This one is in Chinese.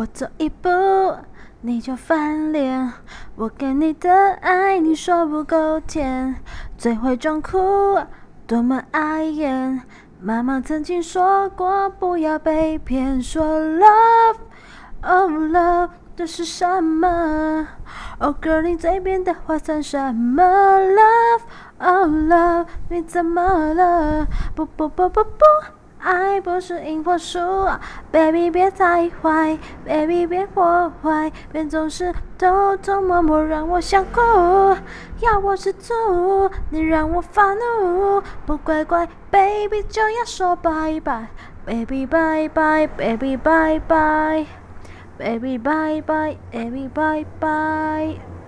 我走一步你就翻脸，我给你的爱你说不够甜，最会装酷，多么碍眼。妈妈曾经说过不要被骗，说 love，oh love。这是什么？Oh girl，你嘴边的话算什么？Love，oh love，你怎么了？不不不不不，爱不是赢或输，Baby 别太坏，Baby 别破坏，别总是偷偷摸摸让我想哭。要我吃醋，你让我发怒，不乖乖，Baby 就要说拜拜，Baby 拜拜，Baby 拜拜。Baby bye bye, baby bye bye.